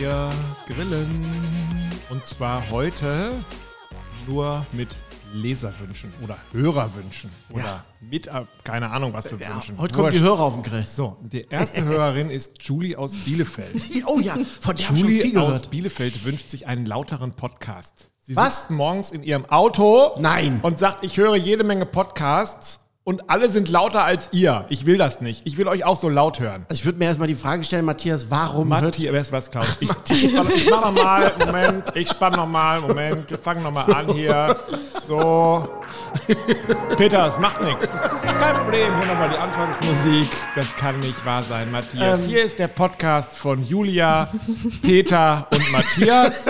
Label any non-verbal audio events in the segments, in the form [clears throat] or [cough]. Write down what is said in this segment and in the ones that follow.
Wir grillen. Und zwar heute nur mit Leserwünschen oder Hörerwünschen oder Ja. mit, äh, keine Ahnung, was für Ja, Wünschen. heute kommen die. Hörer auf den Grill. So, die erste Hörerin ist Julie aus Bielefeld. [laughs] Oh ja, von der Julie aus. Bielefeld wünscht sich einen lauteren Podcast. Sie Was? sitzt morgens in ihrem Auto Nein. und sagt, ich höre jede Menge Podcasts und alle sind lauter als ihr. Ich will das nicht. Ich will euch auch so laut hören. Also ich würde mir erstmal die Frage stellen, Matthias, warum Matthias, wer ist was, Klaus? Ich, ich, ich mach noch mal, [laughs] Moment, ich spann noch mal, Moment, wir fangen noch mal an hier. So. Peter, das macht nichts. Das ist kein Problem. Hier nochmal die Anfangsmusik. Das kann nicht wahr sein, Matthias. Ähm. Hier ist der Podcast von Julia, Peter und Matthias.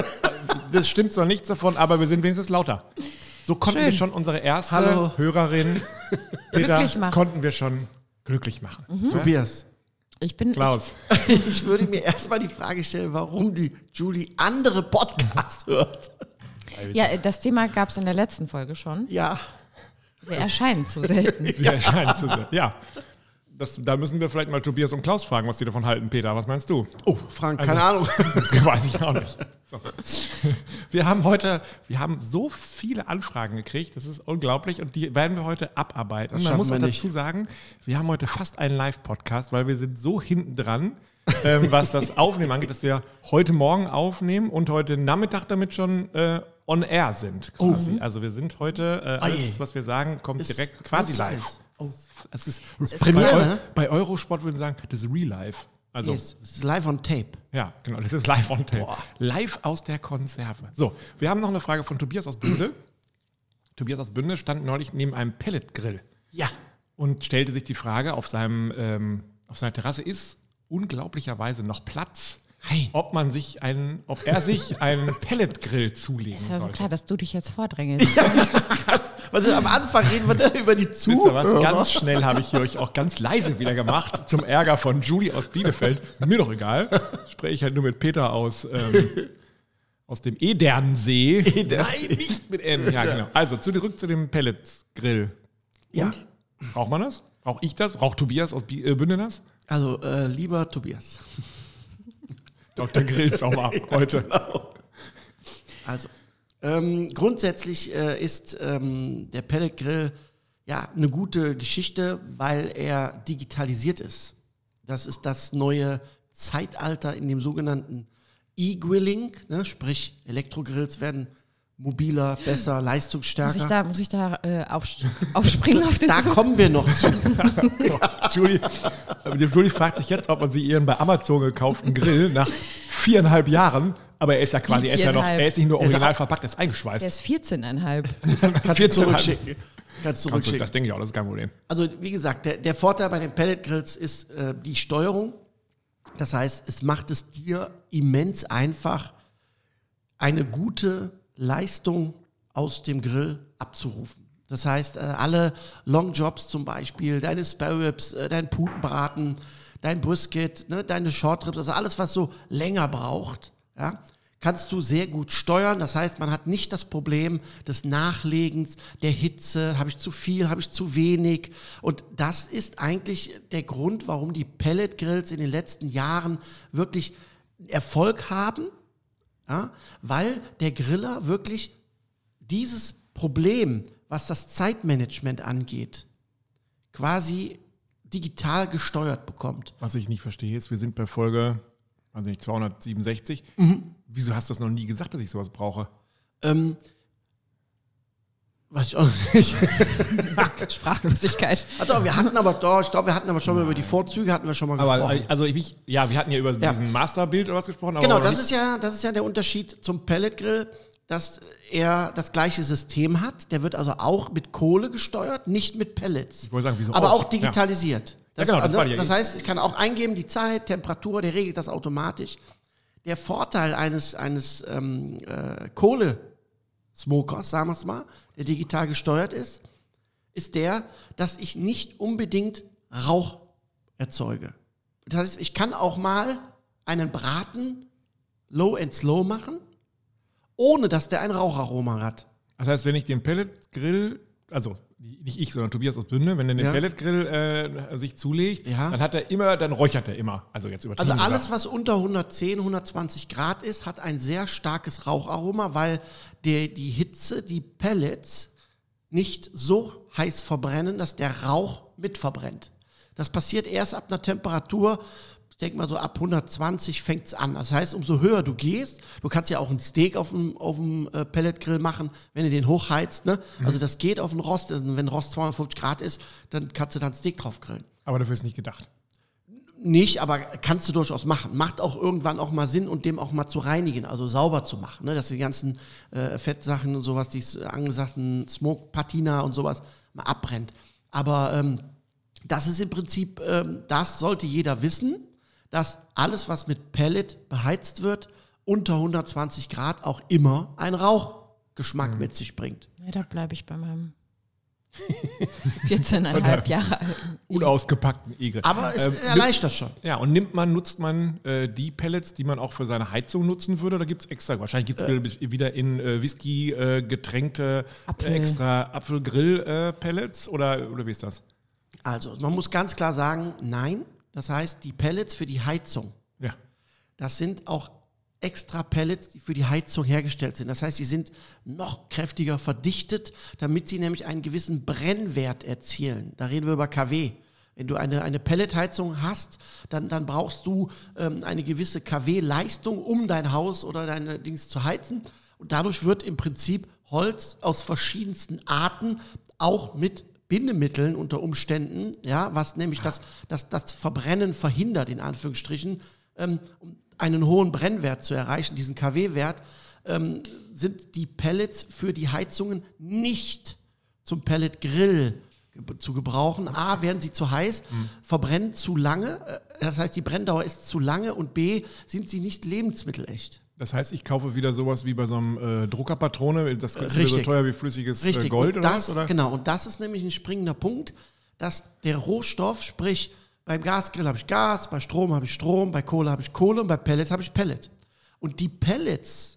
Das stimmt zwar nichts davon, aber wir sind wenigstens lauter. So konnten Schön. wir schon unsere erste Hallo. Hörerin, [laughs] Peter, Glücklich machen. konnten wir schon glücklich machen. Tobias? Ich bin. Klaus. Ich [laughs] würde mir erstmal die Frage stellen, warum die Julie andere Podcasts hört. Ich, ja, das Thema gab es in der letzten Folge schon. Ja. Wir erscheinen zu selten. Wir erscheinen zu sein. Ja. Das, da müssen wir vielleicht mal Tobias und Klaus fragen, was die davon halten, Peter. Was meinst du? Oh, Frank, keine Ahnung. [laughs] Weiß ich auch nicht. So. Wir haben heute, wir haben so viele Anfragen gekriegt, das ist unglaublich und die werden wir heute abarbeiten. Man muss auch dazu sagen, wir haben heute fast einen Live-Podcast, weil wir sind so hinten dran, ähm, was das [laughs] Aufnehmen angeht, dass wir heute Morgen aufnehmen und heute Nachmittag damit schon äh, on air sind quasi. Also wir sind heute, äh, alles, was wir sagen, kommt Ist direkt quasi live. Oh, es ist, Premiere, bei, ne? bei Eurosport würden sie sagen, das ist Real Life. Also Yes, es ist live on tape. ja, genau, das ist live on tape. Live aus der Konserve. So, wir haben noch eine Frage von Tobias aus Bünde. [clears throat] Tobias aus Bünde stand neulich neben einem Pelletgrill Ja. und stellte sich die Frage, auf, seinem, ähm, auf seiner Terrasse ist unglaublicherweise noch Platz, Hey. ob man sich einen, ob er sich einen [laughs] Pelletgrill zulegen Ist ja so sollte. klar, dass du dich jetzt vordrängelst. Was ist, am Anfang reden wir da über die Wisst ihr was? Zuhörer. Ganz schnell habe ich hier euch auch ganz leise wieder gemacht, zum Ärger von Julie aus Bielefeld. Mir doch egal. Spreche ich halt nur mit Peter aus, ähm, aus demEdernsee. Nein, nicht mit N. Ja, genau. Also zurück zu dem Pelletsgrill. Ja. Braucht man das? Brauche ich das? Braucht Tobias aus äh, Bünde das? Also, äh, lieber Tobias. Dr. Grills auch mal [laughs] heute. Also, ähm, grundsätzlich äh, ist ähm, der Pelletgrill ja eine gute Geschichte, weil er digitalisiert ist. Das ist das neue Zeitalter in dem sogenannten E-Grilling, ne? sprich Elektrogrills werden mobiler, besser, Muss ich leistungsstärker. da, muss ich da äh, auf, [laughs] aufspringen auf den Da Zug? kommen wir noch zu. [laughs] Julie, äh, Julie fragt sich jetzt, ob man sie ihren bei Amazon gekauften Grill nach viereinhalb Jahren, aber er ist ja quasi, er ist ja noch, er ist nicht nur Er ist original verpackt, er ist eingeschweißt. Der ist 14,5. Kannst du 14,5. zurückschicken. Kannst du Kannst du, zurückschicken. das denke ich auch, das ist kein Problem. Also wie gesagt, der, der Vorteil bei den Pelletgrills ist äh, die Steuerung. Das heißt, es macht es dir immens einfach, eine gute Leistung aus dem Grill abzurufen. Das heißt, äh, alle Longjobs zum Beispiel, deine Spare Ribs, äh, dein Putenbraten, dein Brisket, ne, deine Short Ribs, also alles, was so länger braucht, ja, kannst du sehr gut steuern. Das heißt, man hat nicht das Problem des Nachlegens, der Hitze, habe ich zu viel, habe ich zu wenig. Und das ist eigentlich der Grund, warum die Pelletgrills in den letzten Jahren wirklich Erfolg haben, ja, weil der Griller wirklich dieses Problem, was das Zeitmanagement angeht, quasi digital gesteuert bekommt. Was ich nicht verstehe, ist, wir sind bei Folge, weiß nicht, 267. Wieso hast du das noch nie gesagt, dass ich sowas brauche? Ähm, weiß ich auch nicht. [laughs] Sprachlosigkeit. Ach doch, wir hatten aber doch, ich glaube, wir hatten aber schon mal über die Vorzüge hatten wir schon mal Aber gesprochen. also ich, ja, wir hatten ja über Ja. diesen Masterbild oder was gesprochen. aber genau, das ist ja, das ist ja der Unterschied zum Pelletgrill, dass er das gleiche System hat. Der wird also auch mit Kohle gesteuert, nicht mit Pellets. Ich wollte sagen, wieso aber auch? auch digitalisiert. Das, genau, das also, das heißt, ich kann auch eingeben, die Zeit, Temperatur, der regelt das automatisch. Der Vorteil eines, eines ähm, äh, Kohle-Smokers, sagen wir es mal, der digital gesteuert ist, ist der, dass ich nicht unbedingt Rauch erzeuge. Das heißt, ich kann auch mal einen Braten low and slow machen, ohne dass der ein Raucharoma hat. Das heißt, wenn ich den Pelletgrill, also nicht ich, sondern Tobias aus Bünde, wenn er den Ja. Pelletgrill äh, sich zulegt, Ja. dann hat er immer, dann räuchert er immer. Also jetzt. Also alles, gesagt. was unter 110, 120 Grad ist, hat ein sehr starkes Raucharoma, weil der, die Hitze, die Pellets nicht so heiß verbrennen, dass der Rauch mit verbrennt. Das passiert erst ab einer Temperatur, denke mal so ab 120 fängt es an. Das heißt, umso höher du gehst, du kannst ja auch ein Steak auf dem, auf dem äh, Pelletgrill machen, wenn du den hochheizt. Ne? Also das geht auf den Rost. Also wenn Rost 250 Grad ist, dann kannst du da ein Steak drauf grillen. Aber dafür ist nicht gedacht. Nicht, aber kannst du durchaus machen. Macht auch irgendwann auch mal Sinn und dem auch mal zu reinigen, also sauber zu machen, ne? dass die ganzen äh, Fettsachen und sowas, die angesagten Smoke Patina und sowas mal abbrennt. Aber ähm, das ist im Prinzip, ähm, das sollte jeder wissen, dass alles, was mit Pellet beheizt wird, unter 120 Grad auch immer einen Rauchgeschmack mit sich bringt. Ja, da bleibe ich bei meinem [laughs] 14,5 Jahre alten. Unausgepackten Igel. Aber es Ähm, erleichtert schon. Ja, und nimmt man, nutzt man äh, die Pellets, die man auch für seine Heizung nutzen würde, oder gibt es extra? Wahrscheinlich gibt es wieder in äh, Whisky äh, getränkte äh, Apfel. extra Apfelgrill-Pellets oder, oder wie ist das? Also, man muss ganz klar sagen, nein. Das heißt, die Pellets für die Heizung Ja. Das sind auch extra Pellets, die für die Heizung hergestellt sind. Das heißt, sie sind noch kräftiger verdichtet, damit sie nämlich einen gewissen Brennwert erzielen. Da reden wir über kW. Wenn du eine, eine Pelletheizung hast, dann, dann brauchst du ähm, eine gewisse kW-Leistung, um dein Haus oder deine Dings zu heizen. Und dadurch wird im Prinzip Holz aus verschiedensten Arten auch mit Bindemitteln unter Umständen, ja, was nämlich das, das, das Verbrennen verhindert, in Anführungsstrichen, ähm, um einen hohen Brennwert zu erreichen, diesen kW-Wert, ähm, sind die Pellets für die Heizungen nicht zum Pelletgrill zu gebrauchen. A, werden sie zu heiß, verbrennen zu lange, äh, das heißt, die Brenndauer ist zu lange und B, sind sie nicht lebensmittelecht. Das heißt, ich kaufe wieder sowas wie bei so einem äh, Druckerpatrone, das ist wieder so Richtig. teuer wie flüssiges äh, Richtig. Gold und oder das, was? Oder? Genau, und das ist nämlich ein springender Punkt, dass der Rohstoff, sprich beim Gasgrill habe ich Gas, bei Strom habe ich Strom, bei Kohle habe ich Kohle und bei Pellet habe ich Pellet. Und die Pellets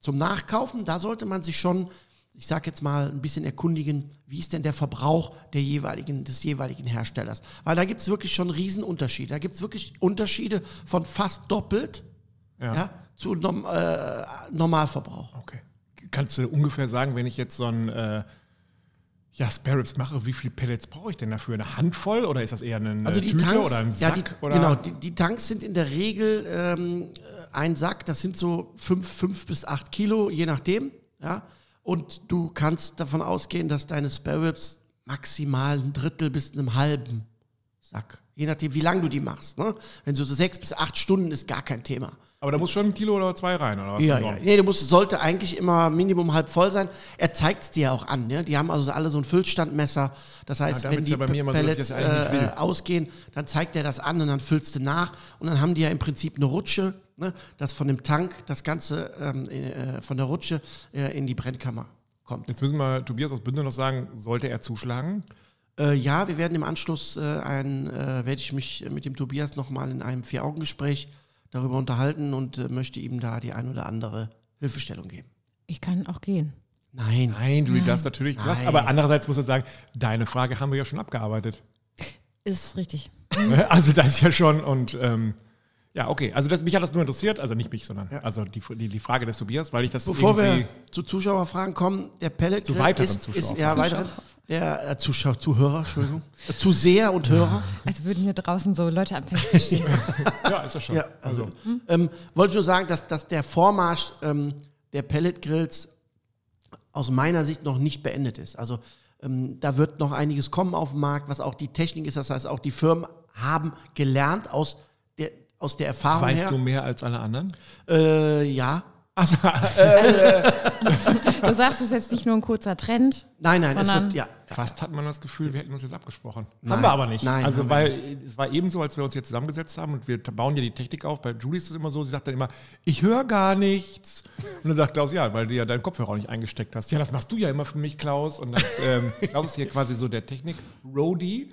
zum Nachkaufen, da sollte man sich schon, ich sage jetzt mal, ein bisschen erkundigen, wie ist denn der Verbrauch der jeweiligen, des jeweiligen Herstellers. Weil da gibt es wirklich schon Riesenunterschiede. Da gibt es wirklich Unterschiede von fast doppelt Ja. ja. zu Norm, äh, Normalverbrauch. Okay. Kannst du ungefähr sagen, wenn ich jetzt so ein äh, ja, Spare Ribs mache, wie viele Pellets brauche ich denn dafür? Eine Handvoll oder ist das eher eine Also die Tüte Tanks, oder ein ja, Sack? die, oder? genau, die, die Tanks sind in der Regel ähm, ein Sack, das sind so fünf, fünf bis acht Kilo, je nachdem. Ja? Und du kannst davon ausgehen, dass deine Spare Ribs maximal ein Drittel bis einem halben Sack, je nachdem, wie lange du die machst. Ne? Wenn so, so sechs bis acht Stunden ist gar kein Thema. Aber da muss schon ein Kilo oder zwei rein, oder was? Ja, denn ja. so? Nee, du musst, sollte eigentlich immer Minimum halb voll sein. Er zeigt es dir ja auch an. Ne? Die haben also alle so ein Füllstandmesser. Das heißt, da wenn die ja bei mir immer so, dass ich Pellets will. äh, ausgehen, dann zeigt er das an und dann füllst du nach. Und dann haben die ja im Prinzip eine Rutsche, ne? das von dem Tank, das Ganze ähm, äh, von der Rutsche äh, in die Brennkammer kommt. Jetzt müssen wir Tobias aus Bündel noch sagen, sollte er zuschlagen? Äh, ja, wir werden im Anschluss äh, ein, äh, werde ich mich mit dem Tobias nochmal in einem Vier-Augen-Gespräch darüber unterhalten und äh, möchte ihm da die ein oder andere Hilfestellung geben. Ich kann auch gehen. Nein. Nein, du darfst natürlich, du hast, Nein. aber andererseits muss man sagen, deine Frage haben wir ja schon abgearbeitet. Ist richtig. [laughs] Also das ist ja schon und ähm, ja, okay. Also das, mich hat das nur interessiert, also nicht mich, sondern also die, die, die Frage des Tobias, weil ich das Bevor wir zu Zuschauerfragen kommen, der Pellet Zu weiteren ist, ist Zuschauern. ja weiteren, der äh, Zuschauer, Zuhörer, Entschuldigung, äh, Zuseher und Hörer. Als würden hier draußen so Leute am Fenster stehen. [laughs] ja, ist das schon. Ja, also, ähm, wollte ich nur sagen, dass, dass der Vormarsch ähm, der Pelletgrills aus meiner Sicht noch nicht beendet ist. Also ähm, da wird noch einiges kommen auf den Markt, was auch die Technik ist. Das heißt, auch die Firmen haben gelernt aus der, aus der Erfahrung Weißt her. du mehr als alle anderen? Äh, ja. [laughs] Du sagst, es ist jetzt nicht nur ein kurzer Trend. Nein, nein, es wird, ja. Fast hat man das Gefühl, wir hätten uns jetzt abgesprochen. Nein. haben wir aber nicht. Nein, also weil es war eben so, als wir uns jetzt zusammengesetzt haben und wir bauen ja die Technik auf. Bei Julie ist es immer so, sie sagt dann immer, ich höre gar nichts. Und dann sagt Klaus, ja, weil du ja deinen Kopfhörer auch nicht eingesteckt hast. Ja, das machst du ja immer für mich, Klaus. Und dann, ähm, [laughs] Klaus ist hier quasi so der Technik-Roadie.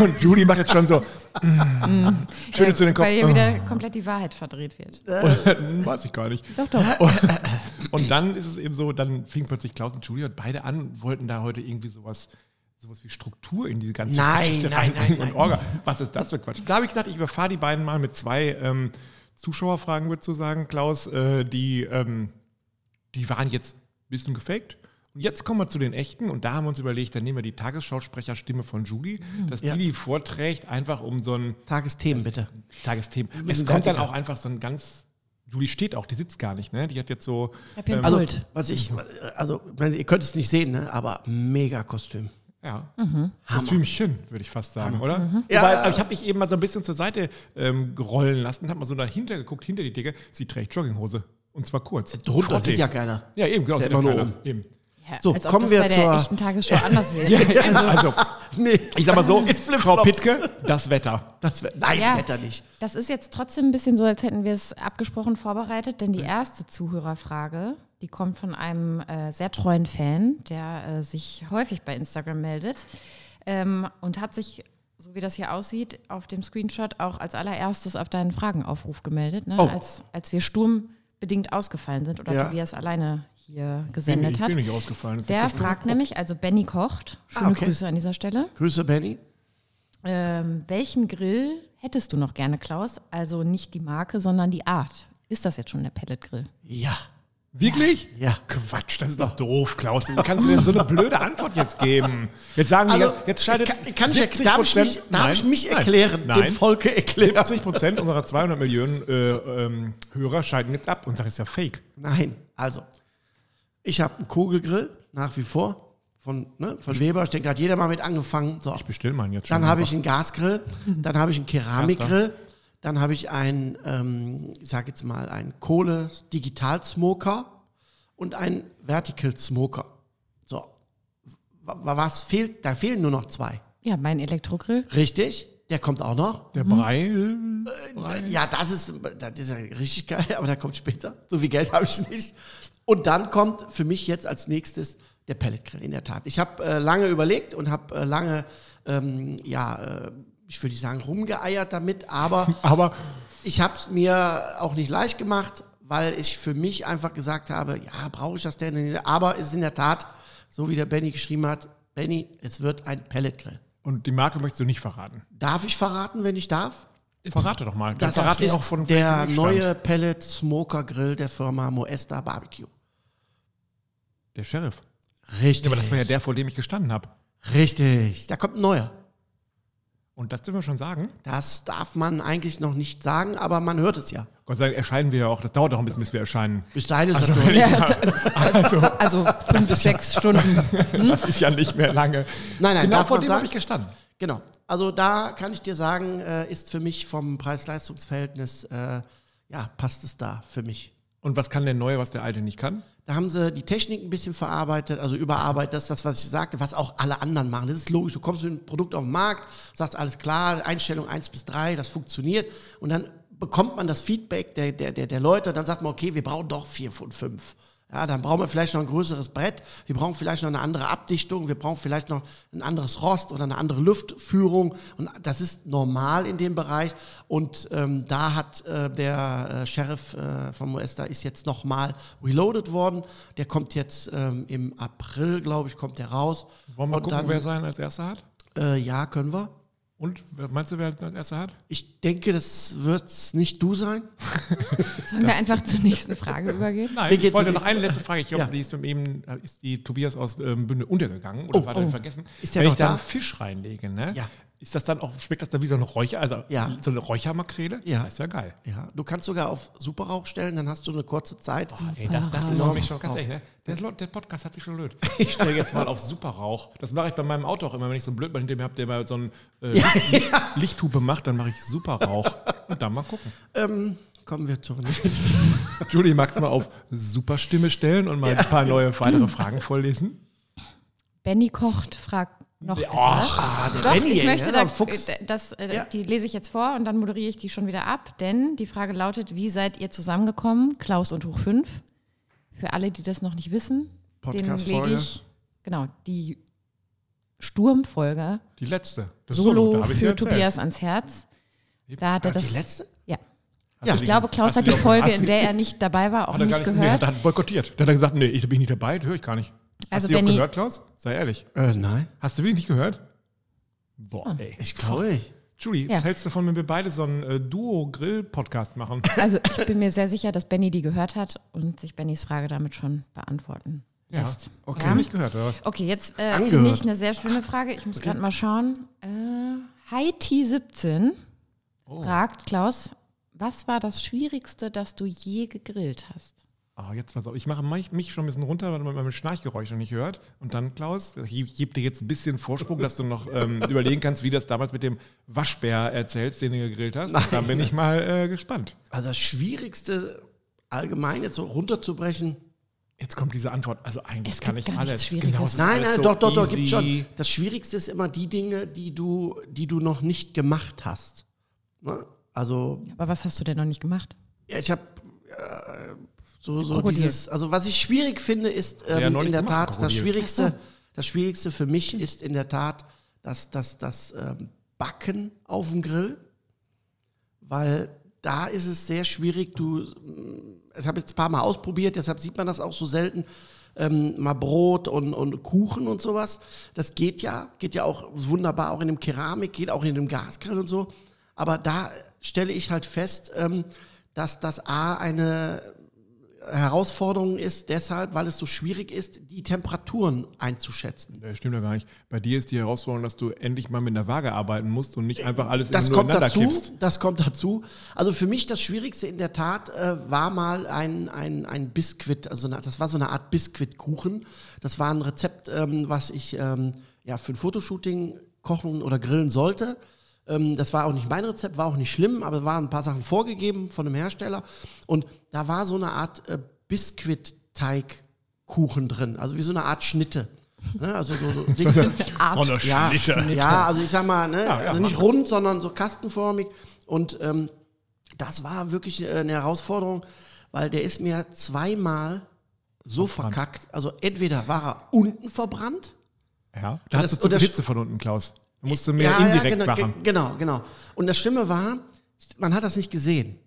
Und Julie macht jetzt schon so, mm, schüttelt zu den Kopf. Weil hier wieder komplett die Wahrheit verdreht wird. [laughs] Weiß ich gar nicht. Doch, doch. Und dann ist es eben so, dann fing plötzlich Klaus und Julia beide an, wollten da heute irgendwie sowas, sowas wie Struktur in diese ganze Nein, Geschichte nein, reinbringen nein, und Orga. Was ist das für Quatsch? Da habe ich gedacht, ich überfahre die beiden mal mit zwei ähm, Zuschauerfragen, würdest du sagen, Klaus, äh, die, ähm, die waren jetzt ein bisschen gefaked. Und jetzt kommen wir zu den echten und da haben wir uns überlegt, dann nehmen wir die Tagesschausprecherstimme von Julie, dass Ja. die die vorträgt, einfach um so ein Tagesthemen bitte. Tagesthemen. Es kommt dann auch einfach so ein ganz. Julie steht auch, die sitzt gar nicht, ne? Die hat jetzt so. Ich ein Also, was ich, also, ihr könnt es nicht sehen, ne? aber mega Kostüm. Ja. Mhm. Kostümchen, würde ich fast sagen, oder? Ja. Wobei, aber ich habe mich eben mal so ein bisschen zur Seite ähm, rollen lassen, habe mal so dahinter geguckt, hinter die Decke. Sie trägt Jogginghose. Und zwar kurz. Drunter sieht ja keiner. Ja, eben, genau. Ist ja sieht immer nur keiner. oben. Eben. Ja, So, als ob kommen das wir bei der zur- echten Tagesschau anders wäre. [laughs] Also, Nee, ich sag mal so, [laughs] Frau. Pittke, das Wetter. das wär, nein, Ja. Wetter nicht. Das ist jetzt trotzdem ein bisschen so, als hätten wir es abgesprochen vorbereitet, denn die erste Zuhörerfrage, die kommt von einem äh, sehr treuen Fan, der äh, sich häufig bei Instagram meldet ähm, und hat sich, so wie das hier aussieht, auf dem Screenshot auch als allererstes auf deinen Fragenaufruf gemeldet, ne? Oh. als, als wir sturmbedingt ausgefallen sind oder Ja. Tobias alleine hier Bin, gesendet ich hat. bin nicht ausgefallen. Das Der fragt nämlich, also Benny kocht, schöne Ah, okay. Grüße an dieser Stelle. Grüße, Benny. Ähm, welchen Grill hättest du noch gerne, Klaus? Also nicht die Marke, sondern die Art. Ist das jetzt schon der Pelletgrill? Ja. Wirklich? Ja. Quatsch, das ist doch doof, Klaus. Wie kannst du denn so eine blöde Antwort jetzt geben? Jetzt sagen die, Also, jetzt scheidet kann, kann ich, 70 darf, ich mich, darf Nein, ich mich erklären, Nein, dem Volke erklären? 70 Prozent unserer 200 Millionen äh, ähm, Hörer schalten jetzt ab und sagen, ist ja fake. Nein, also, ich habe einen Kugelgrill, nach wie vor, von, ne, von Weber. Ich denke, da hat jeder mal mit angefangen. So. Ich bestelle meinen jetzt schon. Dann habe ich einen Gasgrill, dann habe ich einen Keramikgrill, dann habe ich einen, ähm, ich sage jetzt mal, einen Kohle-Digital-Smoker und einen Vertical-Smoker. So, Wa- wa- was fehlt? Da fehlen nur noch zwei. Ja, mein Elektrogrill. Richtig, der kommt auch noch. Der Brei. Ja, das ist, das ist ja richtig geil, aber der kommt später. So viel Geld [laughs] habe ich nicht. Und dann kommt für mich jetzt als nächstes der Pelletgrill, in der Tat. Ich habe äh, lange überlegt und habe äh, lange, ähm, ja, äh, ich würde nicht sagen rumgeeiert damit, aber [laughs] Aber ich habe es mir auch nicht leicht gemacht, weil ich für mich einfach gesagt habe, ja, brauche ich das denn? Aber es ist in der Tat, so wie der Benny geschrieben hat, Benny, es wird ein Pelletgrill. Und die Marke möchtest du nicht verraten. Darf ich verraten, wenn ich darf? Verrate doch mal. Das verrate ich ist auch von der neue. Pellet Smoker Grill der Firma Moesta Barbecue. Der Sheriff. Richtig. Aber das war ja der, vor dem ich gestanden habe. Richtig. Da kommt ein neuer. Und das dürfen wir schon sagen. Das darf man eigentlich noch nicht sagen, aber man hört es ja. Gott sei Dank erscheinen wir ja auch. Das dauert auch ein bisschen, bis wir erscheinen. Bis dahin ist Also, das. Ja, da, [laughs] also fünf, sechs Stunden. [laughs] Das ist ja nicht mehr lange. Nein, nein, genau darf vor dem habe ich gestanden. Genau. Also da kann ich dir sagen, äh, ist für mich vom Preis-Leistungs-Verhältnis, äh, ja, passt es da für mich. Und was kann der Neue, was der Alte nicht kann? Da haben sie die Technik ein bisschen verarbeitet, also überarbeitet. Das ist das, was ich sagte, was auch alle anderen machen. Das ist logisch. Du kommst mit einem Produkt auf den Markt, sagst alles klar, Einstellung 1 bis 3, das funktioniert. Und dann bekommt man das Feedback der, der, der, der Leute. Dann sagt man, okay, wir brauchen doch 4 von 5. Ja, dann brauchen wir vielleicht noch ein größeres Brett. Wir brauchen vielleicht noch eine andere Abdichtung. Wir brauchen vielleicht noch ein anderes Rost oder eine andere Luftführung. Und das ist normal in dem Bereich. Und ähm, da hat äh, der äh, Sheriff äh, von Moesta ist jetzt nochmal reloaded worden. Der kommt jetzt ähm, im April, glaube ich, kommt der raus. Wollen wir Und gucken, dann- wer seinen als Erster hat? Äh, ja, können wir. Und wer- meinst du, wer als Erster hat? Ich denke, das wird nicht du sein. [laughs] Sollen wir einfach zur nächsten Frage übergehen? Nein, ich wollte noch eine letzte Frage. Ich glaube, Ja. die ist von eben, ist die Tobias aus ähm, Bünde untergegangen oder Oh, war dann oh. vergessen. Ist der Wenn noch ich da da? einen Fisch reinlege, ne? Ja. Ist das dann auch, schmeckt das dann wie so eine Räucher, also Ja. so eine Räuchermakrele? Ja. Das ist ja geil. Ja, du kannst sogar auf Superrauch stellen, dann hast du eine kurze Zeit. Ey, das, das ist für mich schon ganz ehrlich, ne? Der, der Podcast hat sich schon blöd. [laughs] Ich stelle jetzt mal auf Superrauch. Das mache ich bei meinem Auto auch immer, wenn ich so einen Blödmann hinter mir habe, der mal so eine äh, Licht, [laughs] Licht, Lichthupe macht, dann mache ich Superrauch. Und dann mal gucken. Ähm, kommen wir zur nächsten. [laughs] Julie, magst du mal auf Superstimme stellen und mal ein paar neue weitere Fragen vorlesen? Benny kocht, fragt noch Ach, Ah, der Doch, ich möchte der da, äh, das, äh, Ja. die lese ich jetzt vor und dann moderiere ich die schon wieder ab, denn die Frage lautet, wie seid ihr zusammengekommen, Klaus und Hoch 5? Für alle, die das noch nicht wissen, den Podcast-Folge. lege ich, genau, die Sturmfolge Die letzte. Das Solo da ich's für ja. Tobias ans Herz. Da hat er Ach, das, die letzte? ja, Ja, Ich glaube, Klaus hat die die- Folge, in der er nicht dabei war, auch Hat er nicht nicht, nee, gehört. hat er boykottiert. Der hat gesagt, nee, ich bin nicht dabei, höre ich gar nicht. Hast Also du die auch Benny- gehört, Klaus? Sei ehrlich. Äh, nein, Hast du wirklich nicht gehört? Boah, ey. ich glaube nicht. Julie, Ja. was hältst du davon, wenn wir beide so einen äh, Duo-Grill-Podcast machen? [laughs] Also ich bin mir sehr sicher, dass Benny die gehört hat und sich Bennys Frage damit schon beantworten Ja. lässt. Okay. Ja? Hast du nicht gehört, oder was? Okay, jetzt äh, Angehört. finde ich eine sehr schöne Frage. Ich muss gerade mal schauen. Äh, Heiti17 Oh. fragt, Klaus, was war das Schwierigste, das du je gegrillt hast? Ah, jetzt pass auf. Ich mache mich, schon ein bisschen runter, weil man mein Schnarchgeräusch noch nicht hört. Und dann, Klaus, ich gebe dir jetzt ein bisschen Vorsprung, dass du noch ähm, [laughs] überlegen kannst, wie das damals mit dem Waschbär erzählst, den du gegrillt hast. Da bin ich mal äh, gespannt. Also das Schwierigste allgemein jetzt so runterzubrechen. Jetzt kommt diese Antwort. Also eigentlich Es kann ich alles. Ist Nein, nein, so doch, doch, doch, gibt schon. Das Schwierigste ist immer die Dinge, die du, die du noch nicht gemacht hast. Ne? Also Aber was hast du denn noch nicht gemacht? Ja, ich habe äh, so, so Krokodil. dieses, also was ich schwierig finde, ist Ja, ähm, neulich in der Tat, das. Schwierigste, das Schwierigste für mich ist in der Tat das, das, das ähm, Backen auf dem Grill, weil da ist es sehr schwierig, du, ähm, ich habe jetzt ein paar Mal ausprobiert, deshalb sieht man das auch so selten, ähm, mal Brot und, und Kuchen und sowas. Das geht ja, geht ja auch wunderbar auch in dem Keramik, geht auch in dem Gasgrill und so. Aber da stelle ich halt fest, ähm, dass das A eine Herausforderung ist, deshalb, weil es so schwierig ist, die Temperaturen einzuschätzen. Das stimmt ja gar nicht. Bei dir ist die Herausforderung, dass du endlich mal mit einer Waage arbeiten musst und nicht einfach alles Das kommt dazu. kippst. Das kommt dazu. Also für mich das Schwierigste in der Tat äh, war mal ein, ein, ein Biskuit. Also eine, das war so eine Art Biskuitkuchen. Das war ein Rezept, ähm, was ich ähm, ja, für ein Fotoshooting kochen oder grillen sollte. Ähm, das war auch nicht mein Rezept, war auch nicht schlimm, aber es waren ein paar Sachen vorgegeben von einem Hersteller. Und da war so eine Art äh, Biskuit-Teigkuchen drin. Also wie so eine Art Schnitte. Ne? Also so, so. [laughs] So eine Ja, Schnitte. ja, also ich sag mal, ne, Ja, ja, also nicht rund, sondern so kastenförmig. Und ähm, das war wirklich äh, eine Herausforderung, weil der ist mir zweimal so Verbrannt. verkackt. Also entweder war er unten verbrannt. Ja. Da hast das- du Hitze von unten, Klaus. Da musst du mehr Ja, indirekt ja, genau, machen. ge- genau, genau. Und das Schlimme war, man hat das nicht gesehen.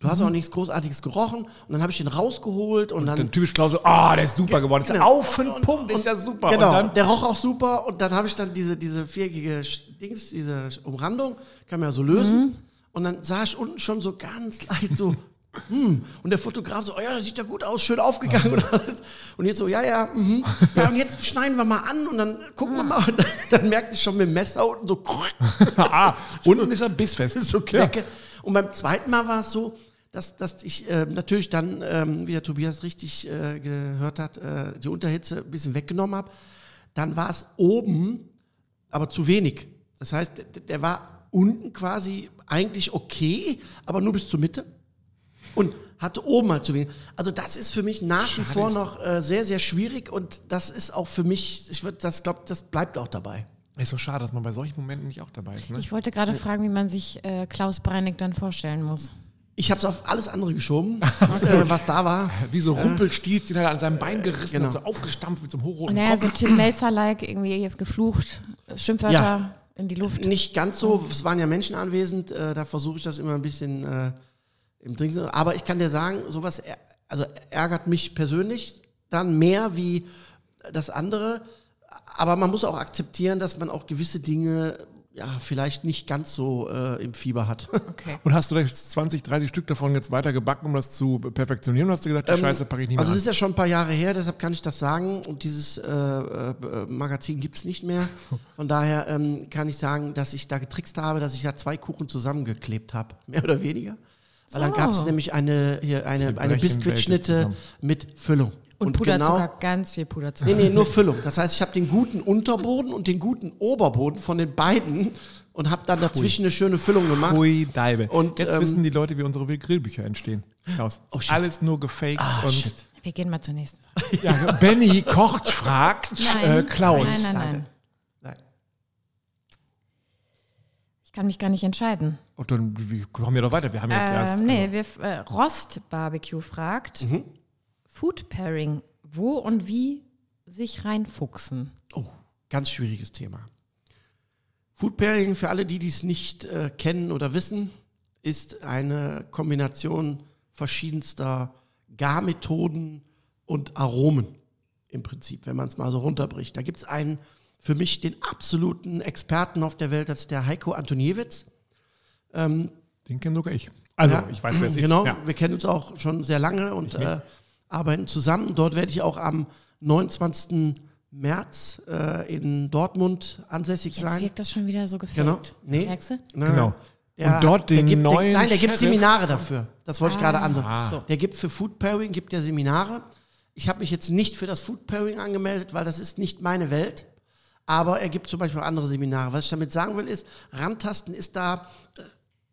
Du Mhm. hast auch nichts Großartiges gerochen. Und dann habe ich den rausgeholt und, dann Dann typisch Klaus so, ah, der ist super geworden. Ist Genau. auf den Punkt, ist ja super. Genau, Und dann, der roch auch super und dann habe ich dann diese, diese viereckige Dings, diese Umrandung, kann man ja so lösen. Und dann sah ich unten schon so ganz leicht so, [laughs] hm. Und der Fotograf so, oh ja, das sieht ja gut aus, schön aufgegangen und alles. Und jetzt so, ja, ja, mhm. ja, und jetzt schneiden wir mal an und dann gucken wir mal. Und [laughs] dann, dann merkte ich schon mit dem Messer unten so, [laughs] ah, [laughs] unten ist er bissfest. so Knecke. Und beim zweiten Mal war es so, dass, dass ich äh, natürlich dann, ähm, wie der Tobias richtig äh, gehört hat, äh, die Unterhitze ein bisschen weggenommen habe. Dann war es oben, aber zu wenig. Das heißt, der, der war unten quasi eigentlich okay, aber nur bis zur Mitte. Und hatte oben halt zu wenig. Also das ist für mich nach wie Schade vor ist- noch äh, sehr, sehr schwierig und das ist auch für mich, ich würde, das glaube, das bleibt auch dabei. Ist so schade, dass man bei solchen Momenten nicht auch dabei ist. Ne? Ich wollte gerade fragen, wie man sich äh, Klaus Breinig dann vorstellen muss. Ich habe es auf alles andere geschoben, [laughs] äh, was da war. Wie so Rumpelstilzchen hat er an seinem Bein gerissen genau. und so aufgestampft mit so einem hochroten Naja, Kopf. so Tim Melzer-like, irgendwie geflucht, Schimpfwörter Ja. in die Luft. Nicht ganz so, es waren ja Menschen anwesend, äh, da versuche ich das immer ein bisschen äh, im Trinken. Aber ich kann dir sagen, sowas also ärgert mich persönlich dann mehr wie das andere. Aber man muss auch akzeptieren, dass man auch gewisse Dinge ja vielleicht nicht ganz so äh, im Fieber hat. Okay. Und hast du da 20, 30 Stück davon jetzt weiter gebacken, um das zu perfektionieren? Oder hast du gesagt, die Scheiße packe ich nicht mehr Also es ist ja schon ein paar Jahre her, deshalb kann ich das sagen. Und dieses äh, äh, Magazin gibt es nicht mehr. Von daher ähm, kann ich sagen, dass ich da getrickst habe, dass ich da zwei Kuchen zusammengeklebt habe. Mehr oder weniger. Weil dann So. gab es nämlich eine, hier eine, eine Biskuitschnitte mit Füllung. Und, Puderzucker, ganz viel Puderzucker. Nee, nee, nur [laughs] Füllung. Das heißt, ich habe den guten Unterboden und den guten Oberboden von den beiden und habe dann dazwischen eine schöne Füllung gemacht. Hui, Deibe. Und, jetzt ähm, wissen die Leute, wie unsere Grillbücher entstehen. Klaus. Oh, shit. Alles nur gefaked Ah, und shit. Wir gehen mal zur nächsten Frage. ja, Benny kocht, fragt Nein, äh, Klaus. nein, nein, nein. Nein. Ich kann mich gar nicht entscheiden. Oh, dann wir kommen wir doch weiter. Wir haben jetzt erst. Ähm, nee, wir, äh, Rost Barbecue fragt, Mhm. Food Pairing, wo und wie sich reinfuchsen? Oh, ganz schwieriges Thema. Food Pairing, für alle, die dies nicht äh, kennen oder wissen, ist eine Kombination verschiedenster Garmethoden und Aromen im Prinzip, wenn man es mal so runterbricht. Da gibt es einen, für mich den absoluten Experten auf der Welt, das ist der Heiko Antoniewicz. Den kenne sogar ich. Also, Ja, ich weiß, wer es ist. Genau, Ja. wir kennen uns auch schon sehr lange und äh, arbeiten zusammen. Dort werde ich auch am 29. März äh, in Dortmund ansässig Jetzt sein. wirkt das schon wieder so gefällt. Genau. Nee. Merkst du? Na, Genau. der- Und dort den gibt, neuen Der, nein, der gibt Sheriff Seminare dafür. Das wollte ich gerade andere. Ah. So, der gibt für Food Pairing gibt der Seminare. Ich habe mich jetzt nicht für das Food Pairing angemeldet, weil das ist nicht meine Welt. Aber er gibt zum Beispiel auch andere Seminare. Was ich damit sagen will, ist, Rantasten ist da äh,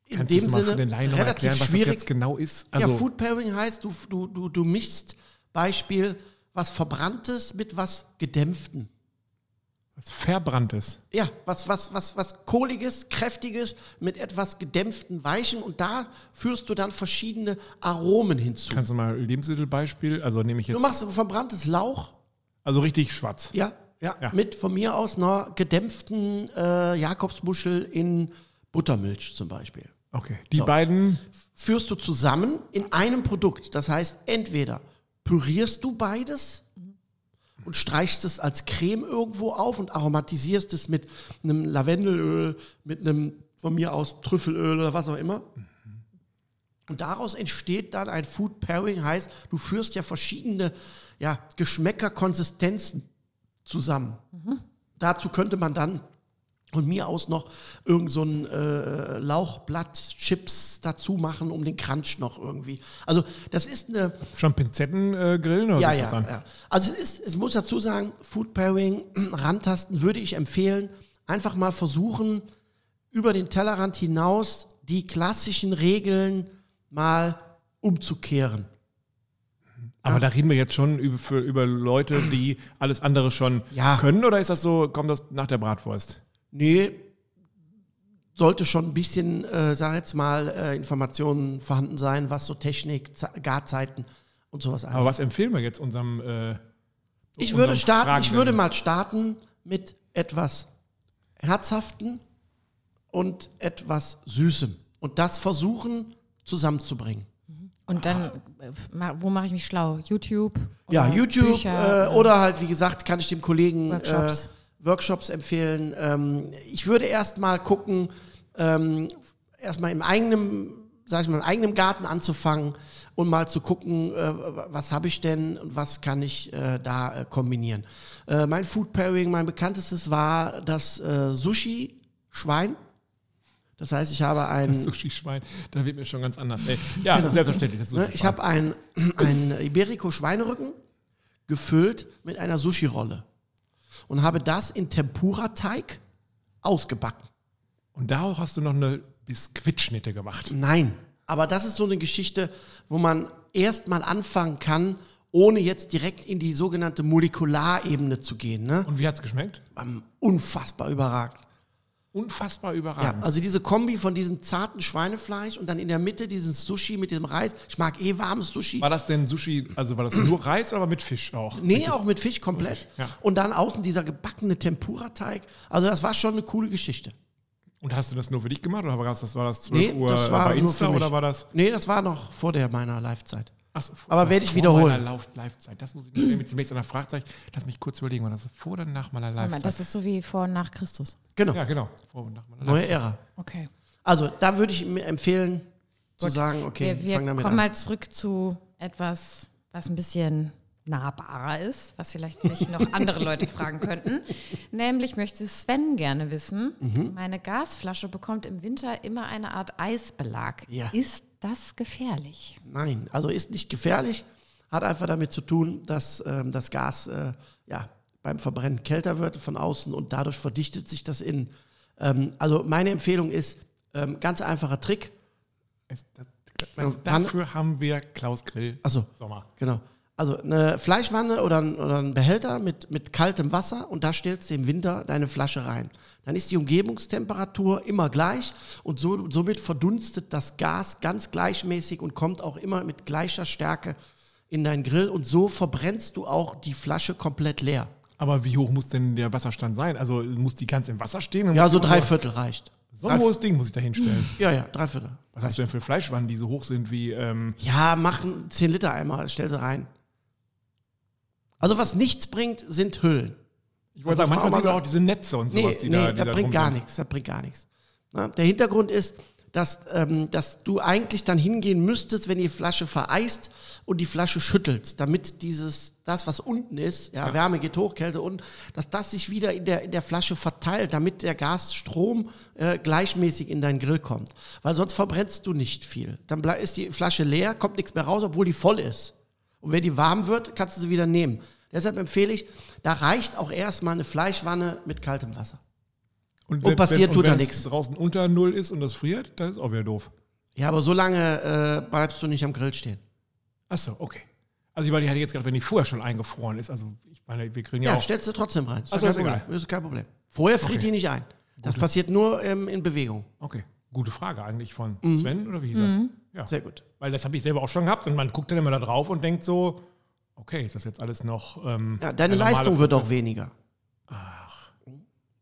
in Kannst du dem das mal Sinne relativ erklären, was schwierig. das jetzt genau ist? Also, ja, Food Pairing heißt, du, du, du, du mischst Beispiel was Verbranntes mit was Gedämpften. was Verbranntes. Ja, was, was, was, was Kohliges, Kräftiges mit etwas gedämpften Weichen und da führst du dann verschiedene Aromen hinzu. Kannst du mal Lebensmittelbeispiel? Also nehme ich jetzt. Du machst ein verbranntes Lauch, also richtig schwarz. ja, ja, Ja. mit von mir aus einer gedämpften äh, Jakobsmuschel in Buttermilch zum Beispiel. Okay. Die So. beiden. Führst du zusammen in einem Produkt. Das heißt, entweder pürierst du beides und streichst es als Creme irgendwo auf und aromatisierst es mit einem Lavendelöl, mit einem von mir aus Trüffelöl oder was auch immer. Und daraus entsteht dann ein Food Pairing, heißt, du führst ja verschiedene ja, Geschmäcker, Konsistenzen zusammen. Dazu könnte man dann von mir aus noch irgend so ein äh, Lauchblatt, Chips dazu machen, um den Crunch noch irgendwie. Also das ist eine, Schon Pinzetten äh, grillen oder ja, was ist ja, das dann? ja. Also es ist, es muss dazu sagen, Food Pairing, [clears throat] Randtasten würde ich empfehlen, einfach mal versuchen, über den Tellerrand hinaus die klassischen Regeln mal umzukehren. Aber da reden wir jetzt schon über, über Leute, die alles andere schon Ja. können, oder ist das so, kommt das nach der Bratwurst? Nee, sollte schon ein bisschen, äh, sag jetzt mal, äh, Informationen vorhanden sein, was so Technik, Z Garzeiten und sowas angeht. Aber was empfehlen wir jetzt unserem. Äh, Ich unserem würde starten, ich Fragenden? würde mal starten mit etwas Herzhaften und etwas Süßem. Und das versuchen zusammenzubringen. Und dann, äh, ma- wo mache ich mich schlau? YouTube? Ja, YouTube Bücher, äh, oder halt, wie gesagt, kann ich dem Kollegen Workshops. Äh, Workshops empfehlen. Ähm, ich würde erst mal gucken, ähm, erstmal im eigenen, sag ich mal, im eigenen Garten anzufangen und mal zu gucken, äh, was habe ich denn und was kann ich äh, da äh, kombinieren. Äh, mein Food Pairing, mein bekanntestes war das äh, Sushi-Schwein. Das heißt, ich habe ein Sushi-Schwein, da wird mir schon ganz anders. Ey. Ja, Genau. selbstverständlich. Das Ne, ich habe ein, ein Iberico-Schweinerücken gefüllt mit einer Sushi-Rolle und habe das in Tempura-Teig ausgebacken. Und darauf hast du noch eine Biskuitschnitte gemacht. Nein, aber das ist so eine Geschichte, wo man erst mal anfangen kann, ohne jetzt direkt in die sogenannte Molekularebene zu gehen. Ne? Und wie hat's geschmeckt? Ähm, Unfassbar überragend. Unfassbar Ja, überragend. also diese Kombi von diesem zarten Schweinefleisch und dann in der Mitte dieses Sushi mit diesem Reis. Ich mag eh warmes Sushi. War das denn Sushi, also war das nur Reis, aber mit Fisch auch? Nee, auch mit Fisch komplett. Ja. Und dann außen dieser gebackene Tempura-Teig. Also das war schon eine coole Geschichte. Und hast du das nur für dich gemacht oder war das, das, war das 12 Nee, Uhr das war bei Insta oder war das? Nee, das war noch vor der meiner Live-Zeit. Achso, Aber werde ich vor wiederholen. Lauf Live-Zeit. Das muss ich mir mit demnächst einer Fragezeichen. Lass mich kurz überlegen, war das vor oder nach meiner Live-Zeit? das ist so wie vor und nach Christus. Genau, Ja, genau. Vor und nach meiner neue. Ära. Okay. Also da würde ich mir empfehlen, zu sagen, okay, wir wir fang damit kommen an. mal zurück zu etwas, was ein bisschen nahbarer ist, was vielleicht nicht noch [laughs] andere Leute fragen könnten. Nämlich möchte Sven gerne wissen, Mhm. meine Gasflasche bekommt im Winter immer eine Art Eisbelag. Ja. Ist das gefährlich? Nein, also ist nicht gefährlich, hat einfach damit zu tun, dass ähm, das Gas äh, ja, beim Verbrennen kälter wird von außen und dadurch verdichtet sich das innen. Ähm, also meine Empfehlung ist, ähm, ganz einfacher Trick. Es- das- Wann- Dafür haben wir Klaus Grill Achso, Sommer. Genau. Also eine Fleischwanne oder ein, oder ein Behälter mit, mit kaltem Wasser und da stellst du im Winter deine Flasche rein. Dann ist die Umgebungstemperatur immer gleich und so, somit verdunstet das Gas ganz gleichmäßig und kommt auch immer mit gleicher Stärke in deinen Grill und so verbrennst du auch die Flasche komplett leer. Aber wie hoch muss denn der Wasserstand sein? Also muss die ganz im Wasser stehen? Ja, so drei Viertel reicht. So ein hohes Ding muss ich da hinstellen. [laughs] Ja, ja, drei Viertel. Was hast du denn für Fleischwannen, die so hoch sind wie. Ähm, Ja, mach einen 10 Liter Eimer, stell sie rein. Also was nichts bringt, sind Hüllen. ich wollte Also sagen, manchmal mal sind sagen- auch diese Netze und Nee, sowas, die nee, da. Die das da bringt gar nichts. Das bringt gar nichts. Na, der Hintergrund ist, dass, ähm, dass du eigentlich dann hingehen müsstest, wenn die Flasche vereist und die Flasche schüttelst, damit dieses, das, was unten ist, ja, Wärme geht hoch, Kälte unten, dass das sich wieder in der, in der Flasche verteilt, damit der Gasstrom äh, gleichmäßig in deinen Grill kommt. Weil sonst verbrennst du nicht viel. Dann ist die Flasche leer, kommt nichts mehr raus, obwohl die voll ist. Und wenn die warm wird, kannst du sie wieder nehmen. Deshalb empfehle ich, da reicht auch erstmal eine Fleischwanne mit kaltem Wasser. Und, Und passiert tut da nichts. draußen unter Null ist und das friert, dann ist auch wieder doof. Ja, aber so lange äh, bleibst du nicht am Grill stehen. Achso, okay. Also ich meine, ich hatte jetzt gedacht, wenn die vorher schon eingefroren ist, also ich meine, wir kriegen ja, Ja, auch. stellst du trotzdem rein. Ist, Ach so, kein ist Problem. egal. ist kein Problem. Vorher friert Okay. die nicht ein. Das passiert nur ähm, in Bewegung. Okay, gute Frage eigentlich von Mhm. Sven oder wie hieß er? Ja. Sehr gut. Weil das habe ich selber auch schon gehabt und man guckt dann immer da drauf und denkt so, okay, ist das jetzt alles noch. Ähm, Ja, deine Leistung wird auch weniger.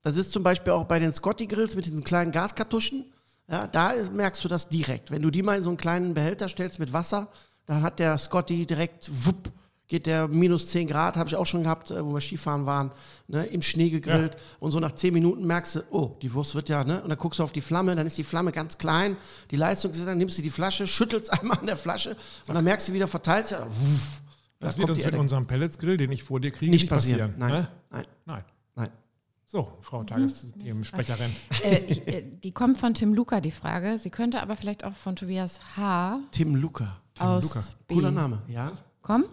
Das ist zum Beispiel auch bei den Scotty-Grills mit diesen kleinen Gaskartuschen. Ja, da ist, merkst du das direkt. Wenn du die mal in so einen kleinen Behälter stellst mit Wasser, dann hat der Scotty direkt, wupp, geht der minus 10 Grad, habe ich auch schon gehabt, äh, wo wir Skifahren waren, ne, im Schnee gegrillt. Und so nach 10 Minuten merkst du, oh, die Wurst wird ja, ne? Und dann guckst du auf die Flamme, dann ist die Flamme ganz klein, die Leistung ist, dann nimmst du die Flasche, schüttelst [laughs] einmal an der Flasche und dann merkst du wieder, verteilt sich, wuff, da Das wird kommt uns mit unserem Pelletsgrill, den ich vor dir kriege, nicht passieren. Nein, Ne? nein, Nein. nein. So, Frau Tagessprecherin. Äh, ich, äh, die kommt von Tim Luca, die Frage. Sie könnte aber vielleicht auch von Tobias H. Tim Luca. aus Luca. B. Cooler Name, ja. Kommen.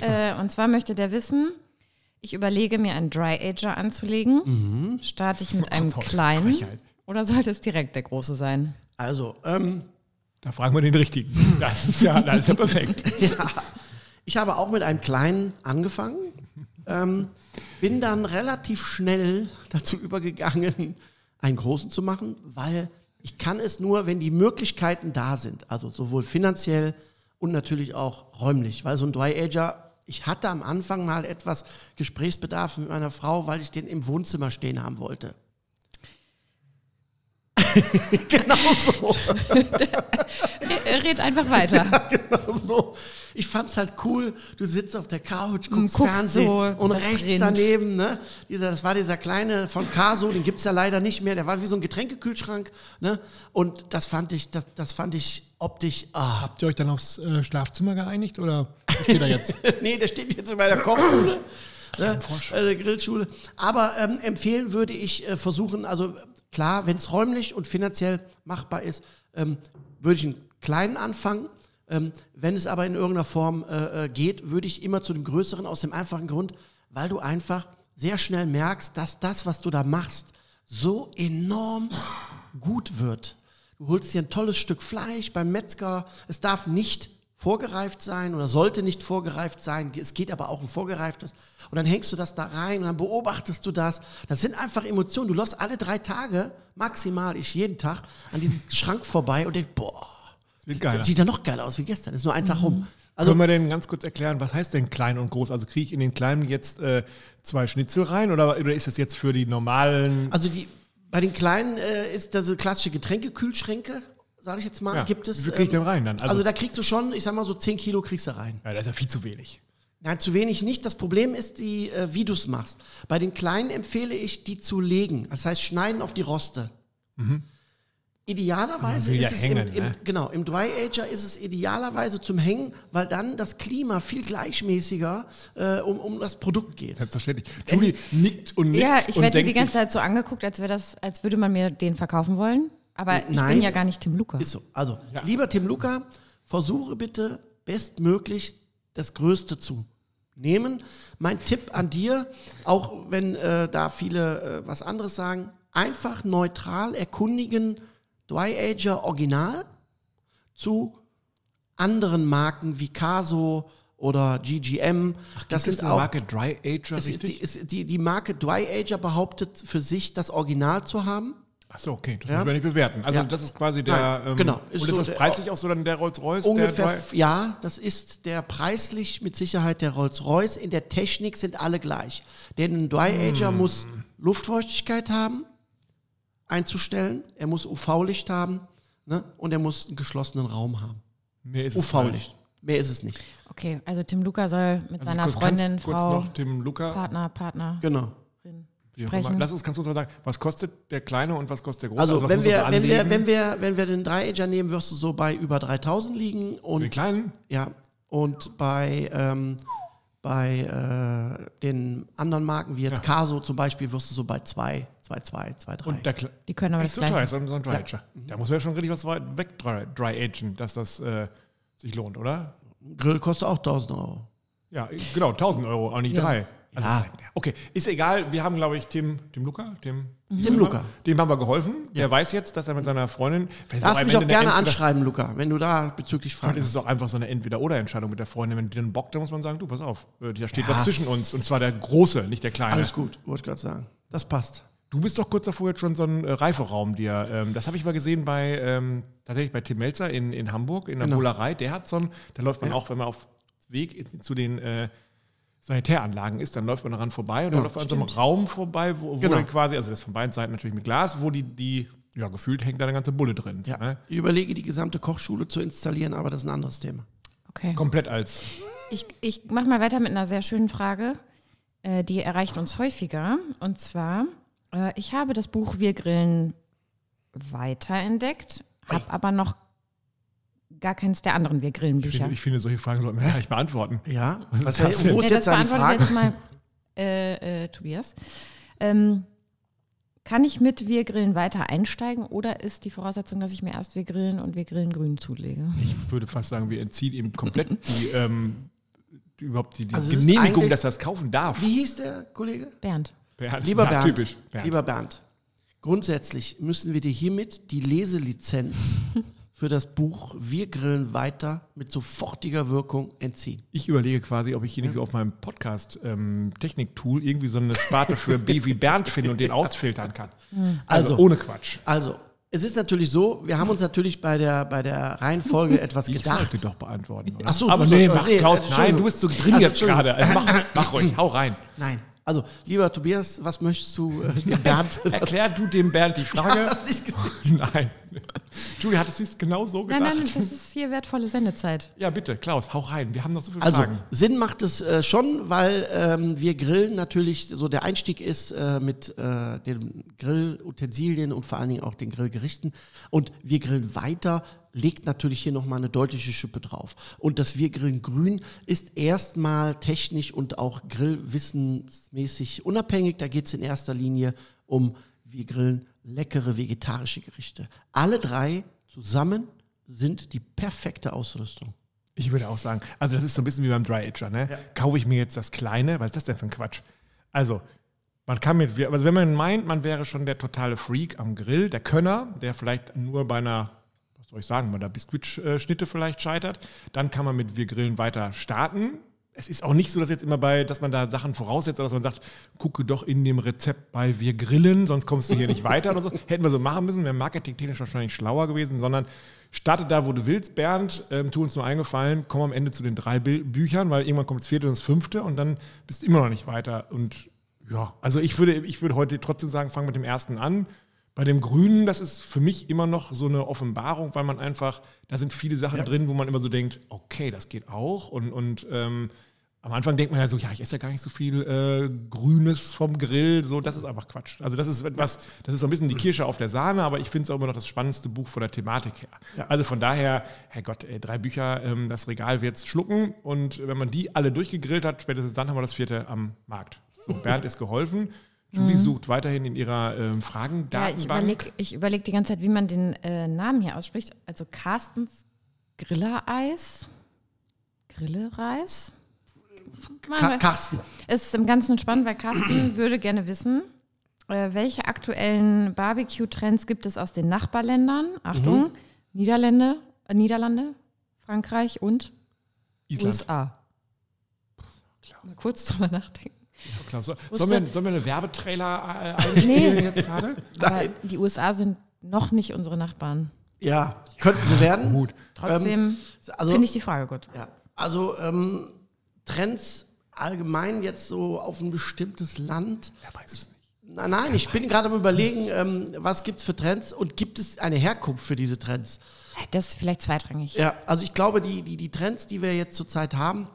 Äh, und zwar möchte der wissen, ich überlege mir einen Dry Ager anzulegen. Starte ich mit einem Gott, kleinen Frechheit. oder sollte es direkt der große sein? Also, ähm, Da fragen wir den richtigen. [laughs] Das ist ja, das ist ja perfekt. [laughs] ich habe auch mit einem kleinen angefangen, ähm, bin dann relativ schnell dazu übergegangen, einen großen zu machen, weil ich kann es nur, wenn die Möglichkeiten da sind, also sowohl finanziell und natürlich auch räumlich, weil so ein Dry Ager, ich hatte am Anfang mal etwas Gesprächsbedarf mit meiner Frau, weil ich den im Wohnzimmer stehen haben wollte. [laughs] genau so. Re- Red einfach weiter. genau so. Ich fand's halt cool. Du sitzt auf der Couch, guckst, guckst Fernsehen so und rechts Rind. daneben, ne? Dieser, das war dieser kleine von Caso, den gibt's ja leider nicht mehr. Der war wie so ein Getränkekühlschrank, ne? Und das fand ich, das, das fand ich optisch. Ah. Habt ihr euch dann aufs äh, Schlafzimmer geeinigt oder steht da jetzt? [laughs] nee, der steht jetzt in meiner Kochschule. Ne? Also Grillschule. Aber ähm, empfehlen würde ich äh, versuchen, also klar, wenn es räumlich und finanziell machbar ist, ähm, würde ich einen kleinen anfangen. Ähm, wenn es aber in irgendeiner Form äh, äh, geht, würde ich immer zu dem größeren aus dem einfachen Grund, weil du einfach sehr schnell merkst, dass das, was du da machst, so enorm gut wird. Du holst dir ein tolles Stück Fleisch beim Metzger. Es darf nicht vorgereift sein oder sollte nicht vorgereift sein. Es geht aber auch um vorgereiftes. Und dann hängst du das da rein und dann beobachtest du das. Das sind einfach Emotionen. Du läufst alle drei Tage, maximal ich jeden Tag, an diesem [laughs] Schrank vorbei und denkst, boah, das sieht ja noch geiler aus wie gestern. Ist nur ein Tag rum. Also Können wir denn ganz kurz erklären, was heißt denn klein und groß? Also kriege ich in den kleinen jetzt äh, zwei Schnitzel rein oder, oder ist das jetzt für die normalen? Also die, bei den kleinen äh, ist das so klassische Getränkekühlschränke, sage ich jetzt mal, Ja, gibt es. wie viel krieg ich denn rein dann? Also, Also- da kriegst du schon, ich sag mal so 10 Kilo kriegst du rein. Ja, das ist ja viel zu wenig. Nein, zu wenig nicht. Das Problem ist, die, äh, wie du es machst. Bei den kleinen empfehle ich, die zu legen. Das heißt, schneiden auf die Roste. Idealerweise Man will ja ist es hängen, im, im, ne? genau, im Dry Ager ist es idealerweise zum Hängen, weil dann das Klima viel gleichmäßiger äh, um, um das Produkt geht. Selbstverständlich. Julie nickt und nickt Ja, ich werde die ganze Zeit so angeguckt, als wäre das, als würde man mir den verkaufen wollen. Aber ich Nein. bin ja gar nicht Tim Luca. Ist so. Also, Ja. lieber Tim Luca, versuche bitte bestmöglich das Größte zu nehmen. Mein Tipp an dir, auch wenn äh, da viele äh, was anderes sagen, einfach neutral erkundigen Dry Ager Original zu anderen Marken wie Caso oder GGM. das es sind eine auch Marke Dry Ager, ist die, richtig? ist die, die Marke Dry Ager behauptet für sich das Original zu haben. Achso, okay, das Ja. müssen wir nicht bewerten. Also Ja. das ist quasi der, Nein, ähm, genau. Ist und ist so das der- preislich auch so dann der Rolls-Royce? Ungefähr, ja, das ist der preislich mit Sicherheit der Rolls-Royce. In der Technik sind alle gleich. Denn ein Dry Hm. Muss Luftfeuchtigkeit haben, einzustellen, er muss UV-Licht haben ne? und er muss einen geschlossenen Raum haben. Mehr ist es UV-Licht. Mehr ist es nicht. Okay, also Tim Luca soll mit Also seiner kurz- Freundin, Frau, noch Tim Luca. Partner, Partner Genau. Sprechen. Lass uns, kannst du uns mal sagen, was kostet der kleine und was kostet der große? Also, was wenn, wir, wenn, wir, wenn, wir, wenn wir den 3-Ager nehmen, wirst du so bei über 3000 liegen. den Und, kleinen? ja, und bei, ähm, bei äh, den anderen Marken, wie jetzt Ja. Caso zum Beispiel, wirst du so bei 2, 2, 2, 2, 3. Und der Kle Die können aber Nicht das so teuer, ist so ein Dry Ager. Da muss man ja schon richtig was weit weg dry, dry agen, dass das äh, sich lohnt, oder? Grill kostet auch 1000 Euro. Ja, genau, 1000 Euro, auch nicht Ja. drei. Also, Ja. Okay, ist egal. Wir haben, glaube ich, Tim, Tim Luca, Tim, Tim Luca. Dem haben wir geholfen. Der weiß jetzt, dass er mit seiner Freundin. Ist am mich auch gerne anschreiben, Luca, wenn du da bezüglich Fragen ist es hast. auch einfach so eine Entweder-Oder-Entscheidung mit der Freundin. Wenn die dann bockt, dann muss man sagen: Du, pass auf, äh, da steht Ja. was zwischen uns. Und zwar der Große, nicht der Kleine. Alles gut, wollte ich gerade sagen. Das passt. Du bist doch kurz davor jetzt schon so ein äh, Reiferaum dir. Ähm, das habe ich mal gesehen bei ähm, tatsächlich bei Tim Melzer in, in Hamburg in der Genau. Bullerei. Der hat so ein, da läuft man Ja. auch, wenn man auf Weg zu den äh, Sanitäranlagen ist, dann läuft man daran vorbei und Ja, dann läuft man an so einem Raum vorbei, wo, wo Genau. quasi, also das von beiden Seiten natürlich mit Glas, wo die, die ja, gefühlt hängt da eine ganze Bulle drin. Ja. Ne? Ich überlege, die gesamte Kochschule zu installieren, aber das ist ein anderes Thema. Okay. Komplett als. Ich, ich mache mal weiter mit einer sehr schönen Frage, äh, die erreicht uns häufiger. Und zwar, äh, ich habe das Buch Wir grillen weiterentdeckt, habe aber noch gar keins der anderen Wir grillen Ich Bücher. finde, ich finde, solche Fragen sollten wir gar nicht beantworten. Ja? Was das denn? wo ist Ja, jetzt das deine beantworte ich Frage? jetzt mal, äh, äh, Tobias. Ähm, kann ich mit Wir grillen weiter einsteigen oder ist die Voraussetzung, dass ich mir erst Wir grillen und Wir grillen grün zulege? Ich würde fast sagen, wir entziehen ihm komplett [laughs] die, ähm, die, überhaupt die, die Also Genehmigung, dass er es kaufen darf. Wie hieß der Kollege? Bernd. Bernd. Lieber Ja, Bernd, Typisch. Bernd. lieber Bernd, grundsätzlich müssen wir dir hiermit die Leselizenz [laughs] für das Buch Wir grillen weiter mit sofortiger Wirkung entziehen. Ich überlege quasi, ob ich hier nicht so auf meinem Podcast-Technik-Tool irgendwie so eine Sparte für [laughs] B wie Bernd finde und den ausfiltern kann. Also, Also, ohne Quatsch. also, es ist natürlich so, wir haben uns natürlich bei der, bei der Reihenfolge [laughs] etwas Ich gedacht. sollte doch beantworten, oder? Ach so, Aber nee, mach, nee, Klaus, äh, nein, du bist so drin Also, jetzt gerade. Also mach, [laughs] mach ruhig, hau rein. Nein. Also, lieber Tobias, was möchtest du äh, dem Bernd? Erklär du dem Bernd die Frage. das nicht gesehen. Nein. Julie, hattest du es genau so gedacht? Nein, nein, das ist hier wertvolle Sendezeit. Ja, bitte, Klaus, hau rein. Wir haben noch so viele Also Fragen. Sinn macht es äh, schon, weil ähm, wir grillen natürlich, so der Einstieg ist äh, mit äh, den Grillutensilien und vor allen Dingen auch den Grillgerichten. Und wir grillen weiter, legt natürlich hier nochmal eine deutliche Schippe drauf. Und das Wir grillen grün ist erstmal technisch und auch grillwissensmäßig unabhängig. Da geht es in erster Linie um Wir grillen leckere vegetarische Gerichte. Alle drei zusammen sind die perfekte Ausrüstung. Ich würde auch sagen, also das ist so ein bisschen wie beim Dry Ager, ne? Kaufe ich mir jetzt das Kleine? Was ist das denn für ein Quatsch? Also, man kann mit, also wenn man meint, man wäre schon der totale Freak am Grill, der Könner, der vielleicht nur bei einer, was soll ich sagen, bei einer Biskuitschnitte vielleicht scheitert, dann kann man mit Wir Grillen weiter starten. Es ist auch nicht so, dass jetzt immer bei, dass man da Sachen voraussetzt oder dass man sagt, gucke doch in dem Rezept bei Wir Grillen, sonst kommst du hier nicht weiter oder so. [laughs] Hätten wir so machen müssen, wäre marketingtechnisch wahrscheinlich schlauer gewesen, sondern starte da, wo du willst, Bernd, ähm, tu uns nur eingefallen, komm am Ende zu den drei Bil Büchern, weil irgendwann kommt das vierte und das fünfte und dann bist du immer noch nicht weiter. Und ja, also ich würde, ich würde heute trotzdem sagen, fang mit dem ersten an. Bei dem Grünen, das ist für mich immer noch so eine Offenbarung, weil man einfach, da sind viele Sachen drin, wo man immer so denkt, okay, das geht auch. Und, und ähm, am Anfang denkt man ja so, ja, ich esse ja gar nicht so viel äh, Grünes vom Grill. So, das ist einfach Quatsch. Also das ist etwas, das ist so ein bisschen die Kirsche auf der Sahne, aber ich finde es auch immer noch das spannendste Buch von der Thematik her. Also von daher, Herrgott, ey, drei Bücher, ähm, das Regal wird schlucken und wenn man die alle durchgegrillt hat, spätestens dann haben wir das vierte am Markt. So, Bernd ist geholfen. Julie sucht weiterhin in ihrer ähm, Fragen Ja, ich überlege ich überleg die ganze Zeit, wie man den äh, Namen hier ausspricht. Also Carstens Grillereis. Grillereis? Ka Carsten. Es ist im Ganzen spannend, weil Carsten [clears throat] würde gerne wissen, äh, welche aktuellen Barbecue-Trends gibt es aus den Nachbarländern? Achtung, Mhm. Niederlande, äh, Niederlande, Frankreich und Island. USA. Mal kurz drüber nachdenken. Klar, so, sollen, wir, sollen wir eine Werbetrailer äh, [laughs] einspielen Nee. jetzt gerade? Aber die USA sind noch nicht unsere Nachbarn. Ja, könnten sie werden. Gut. Trotzdem also- finde ich die Frage gut. Ja, also ähm, Trends allgemein jetzt so auf ein bestimmtes Land. Wer weiß es nicht. Na, nein, ich bin gerade am überlegen, ähm, was gibt es für Trends und gibt es eine Herkunft für diese Trends? Das ist vielleicht zweitrangig. Ja, also ich glaube, die, die, die Trends, die wir jetzt zurzeit haben,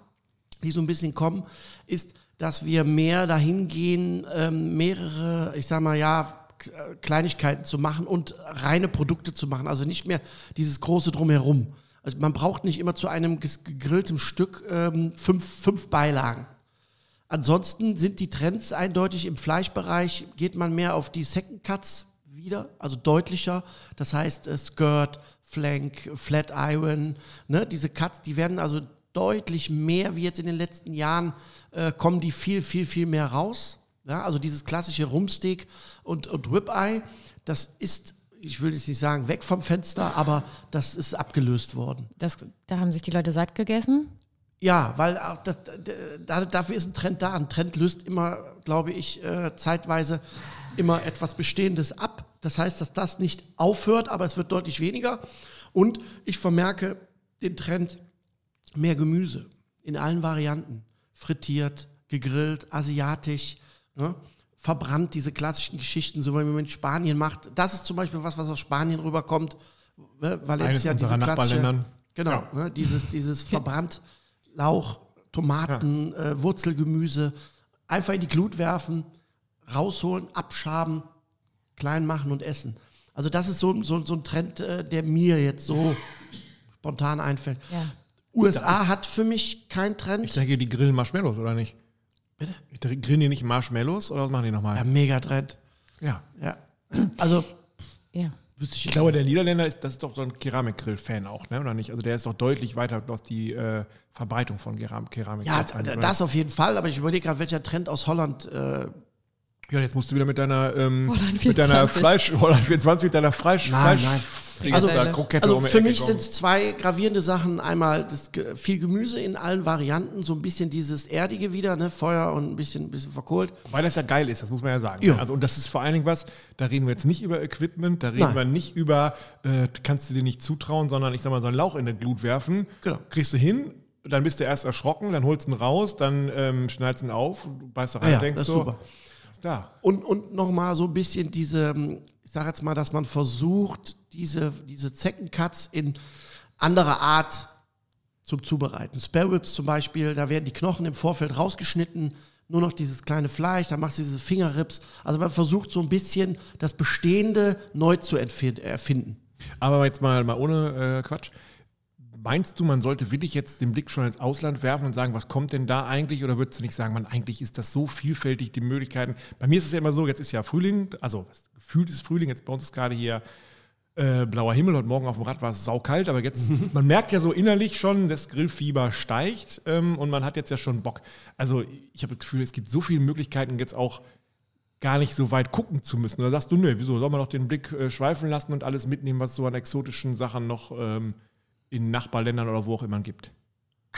die so ein bisschen kommen, ist, dass wir mehr dahin gehen, ähm, mehrere, ich sag mal, ja, äh, Kleinigkeiten zu machen und reine Produkte zu machen. Also nicht mehr dieses große Drumherum. Also man braucht nicht immer zu einem gegrillten Stück ähm, fünf, fünf Beilagen. Ansonsten sind die Trends eindeutig im Fleischbereich, geht man mehr auf die Second Cuts wieder, also deutlicher. Das heißt äh, Skirt, Flank, Flat Iron, ne, diese Cuts, die werden also deutlich mehr wie jetzt in den letzten Jahren, äh, kommen die viel, viel, viel mehr raus. Ja, also dieses klassische Rumsteak und, und Ribeye, das ist, ich will jetzt nicht sagen, weg vom Fenster, aber das ist abgelöst worden. Das, da haben sich die Leute satt gegessen. Ja, weil das, da, dafür ist ein Trend da. Ein Trend löst immer, glaube ich, äh, zeitweise immer etwas Bestehendes ab. Das heißt, dass das nicht aufhört, aber es wird deutlich weniger. Und ich vermerke den Trend mehr Gemüse in allen Varianten. Frittiert, gegrillt, asiatisch, ne? verbrannt, diese klassischen Geschichten, so wie man in Spanien macht. Das ist zum Beispiel was, was aus Spanien rüberkommt. Ne? Valencia, Eines unserer diese klassische-. Genau, Ja. ne, dieses, dieses verbrannt Lauch, Tomaten, äh, Wurzelgemüse, einfach in die Glut werfen, rausholen, abschaben, klein machen und essen. Also das ist so, so, so ein Trend, äh, der mir jetzt so spontan einfällt. Ja. USA hat für mich keinen Ich Trend. denke, die grillen Marshmallows, oder nicht? Bitte? Ich denke, Grillen die nicht Marshmallows oder was machen die Ja, nochmal? Megatrend. Ja. Ja. Also Ja. wüsste ich Ich glaube, der Niederländer ist, das ist doch so ein Keramikgrill-Fan auch, ne? Oder nicht? Also der ist doch deutlich weiter, was die äh, Verbreitung von Keram Keramik ja, angeht, oder? das auf jeden Fall, aber ich überlege gerade, welcher Trend aus Holland äh, Ja, jetzt musst du wieder mit deiner, ähm, mit deiner 24. Fleisch, Holland 24, mit deiner Fleisch, Nein, Fleisch, nein. Also, Also- Also für mich sind es zwei gravierende Sachen. Einmal das, viel Gemüse in allen Varianten, so ein bisschen dieses Erdige wieder, ne? Feuer und ein bisschen, bisschen verkohlt. Weil das ja geil ist, das muss man ja sagen. Ja. Also, und das ist vor allen Dingen was, da reden wir jetzt nicht über Equipment, da reden Nein. wir nicht über, äh, kannst du dir nicht zutrauen, sondern ich sag mal, so einen Lauch in der Glut werfen. Genau. Kriegst du hin, dann bist du erst erschrocken, dann holst du ihn raus, dann ähm, schneidest du ihn auf, beißt rein, Ja, denkst das ist so, super. ist da. Und, und nochmal so ein bisschen diese, ich sage jetzt mal, dass man versucht, diese, diese Zeckencuts in anderer Art zum Zubereiten. Spare Ribs zum Beispiel, da werden die Knochen im Vorfeld rausgeschnitten, nur noch dieses kleine Fleisch, dann machst du diese Fingerrips. Also man versucht so ein bisschen das Bestehende neu zu erfinden. Aber jetzt mal, mal ohne äh, Quatsch. Meinst du, man sollte wirklich jetzt den Blick schon ins Ausland werfen und sagen, was kommt denn da eigentlich? Oder würdest du nicht sagen, man, eigentlich ist das so vielfältig, die Möglichkeiten? Bei mir ist es ja immer so, jetzt ist ja Frühling, also gefühlt ist Frühling, jetzt bei uns ist gerade hier äh, blauer Himmel, heute Morgen auf dem Rad war es saukalt, aber jetzt, [laughs] man merkt ja so innerlich schon, das Grillfieber steigt ähm, und man hat jetzt ja schon Bock. Also ich habe das Gefühl, es gibt so viele Möglichkeiten, jetzt auch gar nicht so weit gucken zu müssen. Oder sagst du, nö, wieso soll man doch den Blick äh, schweifen lassen und alles mitnehmen, was so an exotischen Sachen noch ähm, in Nachbarländern oder wo auch immer gibt?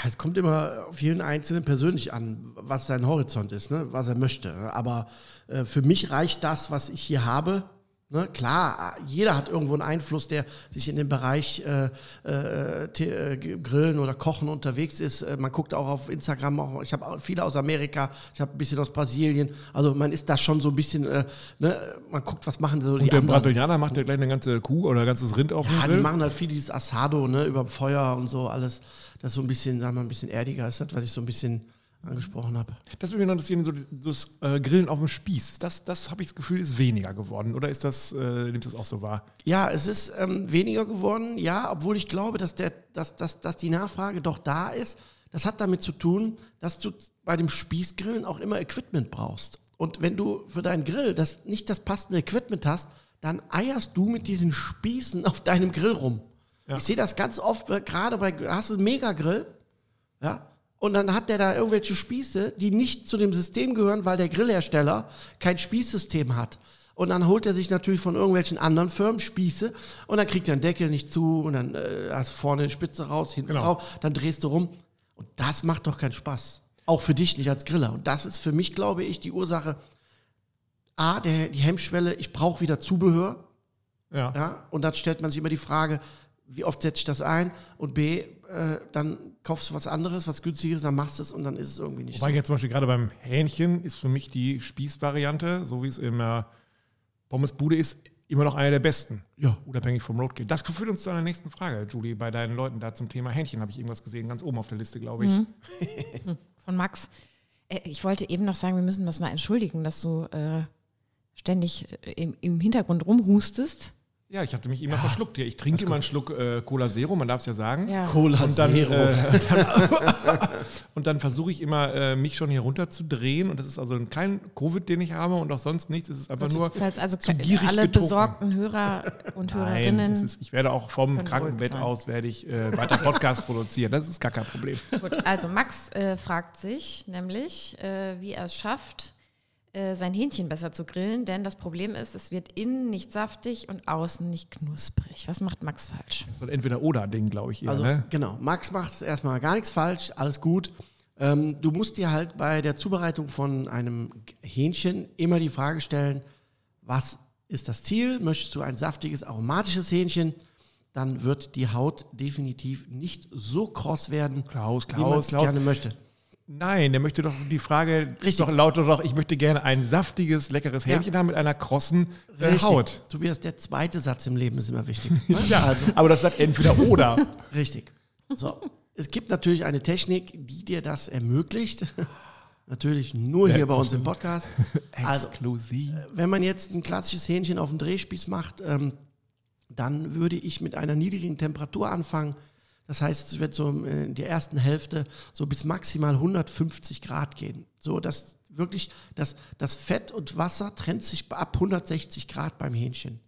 Es kommt immer auf jeden Einzelnen persönlich an, was sein Horizont ist, ne? was er möchte. Aber äh, für mich reicht das, was ich hier habe. Ne? Klar, jeder hat irgendwo einen Einfluss, der sich in dem Bereich äh, äh, äh, Grillen oder Kochen unterwegs ist. Äh, man guckt auch auf Instagram, auch, ich habe auch viele aus Amerika, ich habe ein bisschen aus Brasilien. Also man ist da schon so ein bisschen, äh, ne? man guckt, was machen so die Und der anderen. Brasilianer macht ja gleich eine ganze Kuh oder ein ganzes Rind auf Ja, die machen halt viel dieses Asado, ne, über dem Feuer und so alles. Das so ein bisschen, sagen wir mal, ein bisschen erdiger ist, das, was ich so ein bisschen angesprochen habe. Das würde mich noch interessieren, so das äh, Grillen auf dem Spieß. Das, das habe ich das Gefühl, ist weniger geworden. Oder ist das, äh, nimmst du das auch so wahr? Ja, es ist ähm, weniger geworden, ja, obwohl ich glaube, dass, der, dass, dass, dass die Nachfrage doch da ist. Das hat damit zu tun, dass du bei dem Spießgrillen auch immer Equipment brauchst. Und wenn du für deinen Grill das, nicht das passende Equipment hast, dann eierst du mit diesen Spießen auf deinem Grill rum. Ja. Ich sehe das ganz oft, gerade bei, hast du einen Megagrill, ja, und dann hat der da irgendwelche Spieße, die nicht zu dem System gehören, weil der Grillhersteller kein Spießsystem hat. Und dann holt er sich natürlich von irgendwelchen anderen Firmen Spieße und dann kriegt er den Deckel nicht zu und dann äh, hast du vorne eine Spitze raus, hinten Genau. raus, dann drehst du rum. Und das macht doch keinen Spaß. Auch für dich nicht als Griller. Und das ist für mich, glaube ich, die Ursache. A, der, die Hemmschwelle, ich brauche wieder Zubehör. Ja. Ja, und dann stellt man sich immer die Frage, wie oft setze ich das ein? Und B, äh, dann kaufst du was anderes, was günstigeres, dann machst du es und dann ist es irgendwie nicht Wobei jetzt zum Beispiel gerade beim Hähnchen ist für mich die Spießvariante, so wie es in der Pommesbude ist, immer noch eine der besten. Ja. Unabhängig vom Roadkill. Das führt uns zu einer nächsten Frage, Julie, bei deinen Leuten da zum Thema Hähnchen. Habe ich irgendwas gesehen, ganz oben auf der Liste, glaube ich. [laughs] Von Max. Äh, Ich wollte eben noch sagen, wir müssen das mal entschuldigen, dass du äh, ständig äh, im, im Hintergrund rumhustest. Ja, ich hatte mich immer verschluckt hier. Ich trinke immer einen Schluck äh, Cola Zero, man darf es ja sagen. Ja. Cola Und dann, Zero. äh, [laughs] dann, und dann versuche ich immer, äh, mich schon hier runter zu drehen. Und das ist also kein Covid, den ich habe und auch sonst nichts. Es ist einfach nur Falls also zu gierig alle getrunken. besorgten Hörer und Nein, Hörerinnen. es ist, ich werde auch vom Krankenbett aus werde ich äh, weiter Podcast produzieren. Das ist gar kein Problem. Gut, also Max äh, fragt sich nämlich, äh, wie er es schafft, äh, sein Hähnchen besser zu grillen, denn das Problem ist, es wird innen nicht saftig und außen nicht knusprig. Was macht Max falsch? Das ist ein Entweder-Oder-Ding, glaube ich. Eher, Also ne? genau, Max macht erstmal gar nichts falsch, alles gut. Ähm, du musst dir halt bei der Zubereitung von einem Hähnchen immer die Frage stellen, was ist das Ziel? Möchtest du ein saftiges, aromatisches Hähnchen? Dann wird die Haut definitiv nicht so kross werden, Klaus, wie man Klaus, es Klaus. gerne möchte. Nein, der möchte doch die Frage Richtig. doch lautet doch, ich möchte gerne ein saftiges, leckeres Ja. Hähnchen haben mit einer krossen äh. Haut. Tobias, der zweite Satz im Leben ist immer wichtig. [laughs] Ja, Also, aber das sagt entweder oder. [laughs] richtig. So, es gibt natürlich eine Technik, die dir das ermöglicht. [laughs] natürlich nur Ja, hier bei uns im. Podcast. Also, Exklusiv. wenn man jetzt ein klassisches Hähnchen auf dem Drehspieß macht, ähm, dann würde ich mit einer niedrigen Temperatur anfangen. Das heißt, es wird so in der ersten Hälfte so bis maximal 150 Grad gehen. So, dass wirklich das, das Fett und Wasser trennt sich ab 160 Grad beim Hähnchen.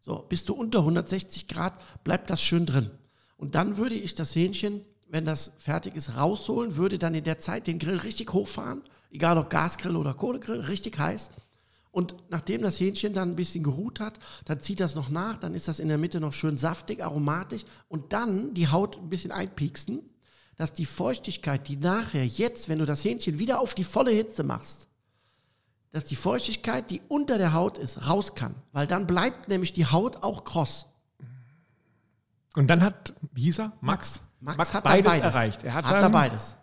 So, bist du unter 160 Grad, bleibt das schön drin. Und dann würde ich das Hähnchen, wenn das fertig ist, rausholen, würde dann in der Zeit den Grill richtig hochfahren, egal ob Gasgrill oder Kohlegrill, richtig heiß. Und nachdem das Hähnchen dann ein bisschen geruht hat, dann zieht das noch nach, dann ist das in der Mitte noch schön saftig, aromatisch und dann die Haut ein bisschen einpieksen, dass die Feuchtigkeit, die nachher jetzt, wenn du das Hähnchen wieder auf die volle Hitze machst, dass die Feuchtigkeit, die unter der Haut ist, raus kann. Weil dann bleibt nämlich die Haut auch kross. Und dann hat, wie hieß er? Max. Max, hat da beides, beides erreicht. Er hat, hat dann, da beides.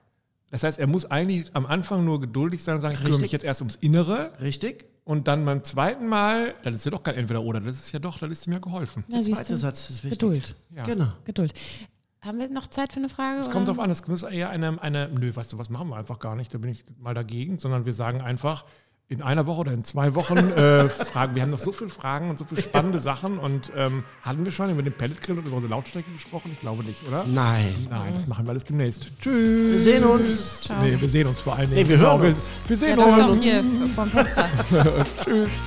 Das heißt, er muss eigentlich am Anfang nur geduldig sein und sagen, ich kümmere mich jetzt erst ums Innere. Richtig? Und dann beim zweiten Mal, dann ist ja doch kein Entweder-Oder, das ist ja doch, dann ist mir geholfen. Ja, Der zweite du? Satz ist wichtig. Geduld. Ja. Genau. Geduld. Haben wir noch Zeit für eine Frage? Es kommt drauf an, es muss eher eine, eine, nö, weißt du was, machen wir einfach gar nicht, da bin ich mal dagegen, sondern wir sagen einfach, in einer Woche oder in zwei Wochen äh, fragen, wir haben noch so viele Fragen und so viele spannende Sachen und ähm, hatten wir schon über den Pelletgrill und über unsere Lautstärke gesprochen? Ich glaube nicht, oder? Nein. Nein, das machen wir alles demnächst. Tschüss. Wir sehen uns. Ciao. Nee, wir sehen uns vor allen Dingen. Nee, wir hören Genau, uns. Wir, wir Ja, sehen doch, uns. hier vom. [laughs] Tschüss.